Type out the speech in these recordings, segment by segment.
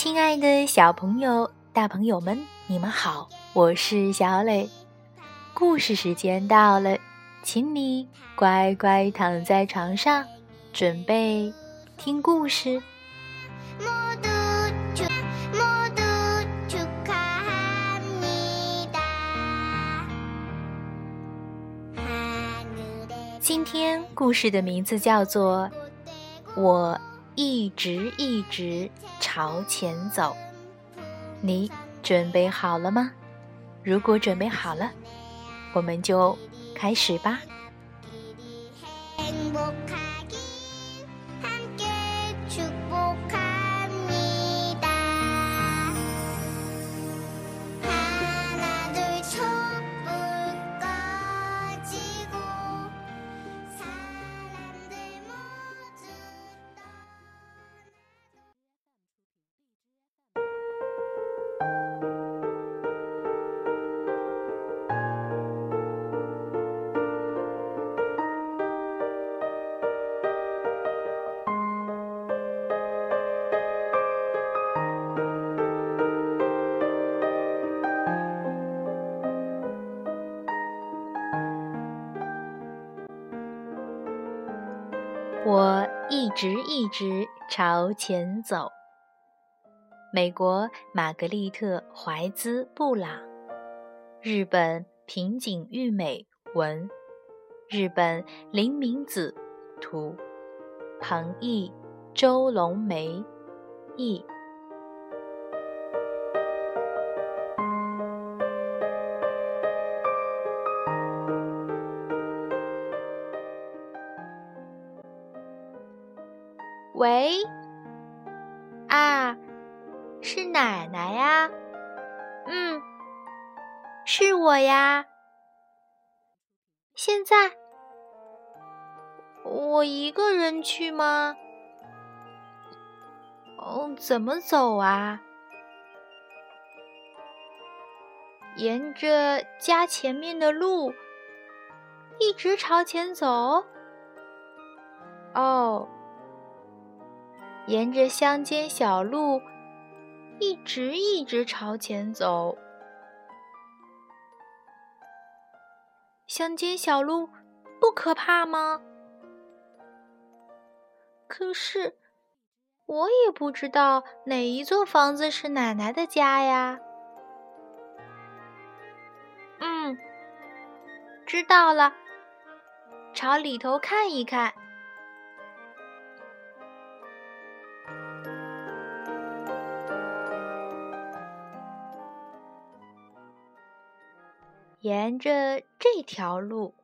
亲爱的小朋友、大朋友们，你们好，我是小磊。故事时间到了，请你乖乖躺在床上，准备听故事。今天故事的名字叫做《我一直一直朝前走》。你准备好了吗？如果准备好了，我们就开始吧。我一直一直朝前走。美国玛格丽特·怀兹·布朗，日本平井玉美文，日本林明子图，彭毅、周龙梅译。喂，啊，是奶奶呀？嗯，是我呀。现在我一个人去吗？哦，怎么走啊？沿着家前面的路，一直朝前走。哦。沿着乡间小路，一直一直朝前走。乡间小路不可怕吗？可是我也不知道哪一座房子是奶奶的家呀。嗯，知道了，朝里头看一看。沿着这条路，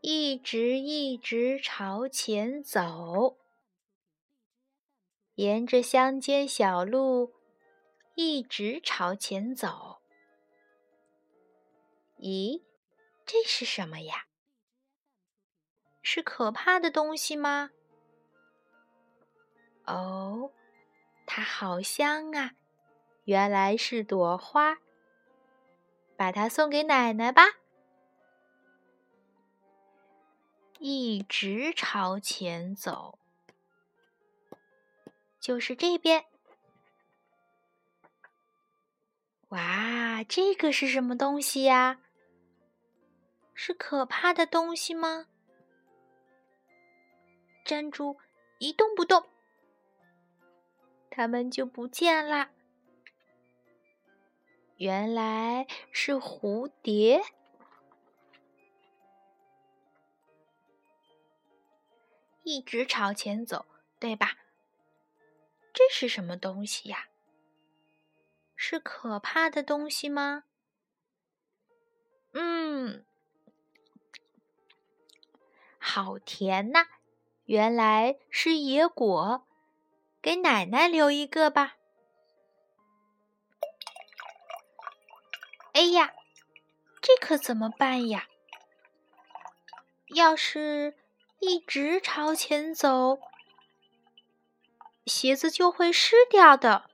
一直一直朝前走。沿着乡间小路，一直朝前走。咦，这是什么呀？是可怕的东西吗？哦，它好香啊！原来是朵花。把它送给奶奶吧。一直朝前走，就是这边。哇，这个是什么东西呀？是可怕的东西吗？站住，一动不动，它们就不见了。原来是蝴蝶，一直朝前走，对吧？这是什么东西呀？是可怕的东西吗？嗯，好甜呐！原来是野果，给奶奶留一个吧。哎呀，这可怎么办呀？要是一直朝前走，鞋子就会湿掉的。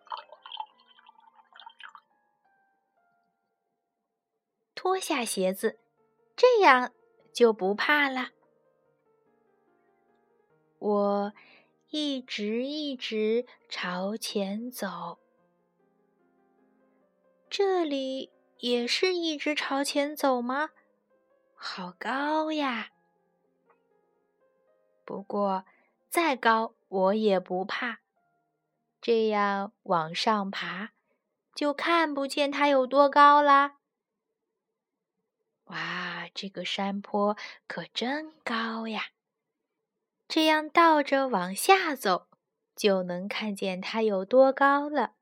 脱下鞋子，这样就不怕了。我一直一直朝前走。这里也是一直朝前走吗？好高呀！不过再高我也不怕，这样往上爬，就看不见它有多高啦。哇，这个山坡可真高呀！这样倒着往下走，就能看见它有多高了。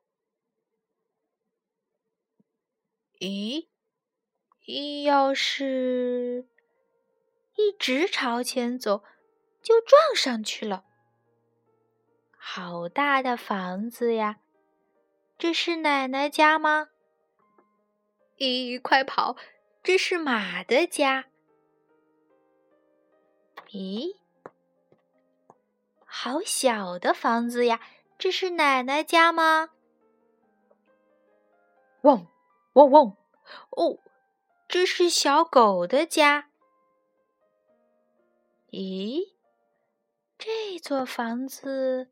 咦，要是一直朝前走，就撞上去了。好大的房子呀！这是奶奶家吗？咦，快跑！这是马的家。咦？好小的房子呀！这是奶奶家吗？汪嗡嗡！哦，这是小狗的家。咦，这座房子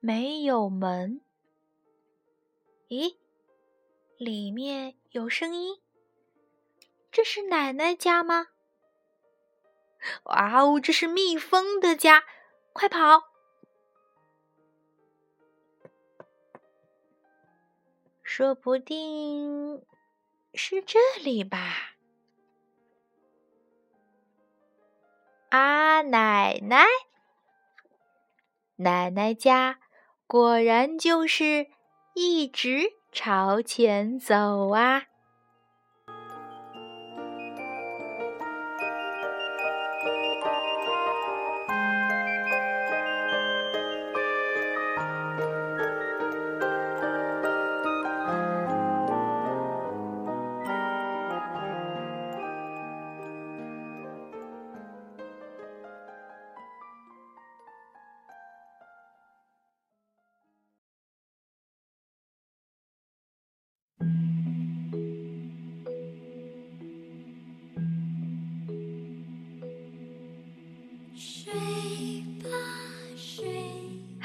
没有门。咦，里面有声音。这是奶奶家吗？哇哦，这是蜜蜂的家！快跑！说不定是这里吧？啊，奶奶，奶奶家果然就是一直朝前走啊！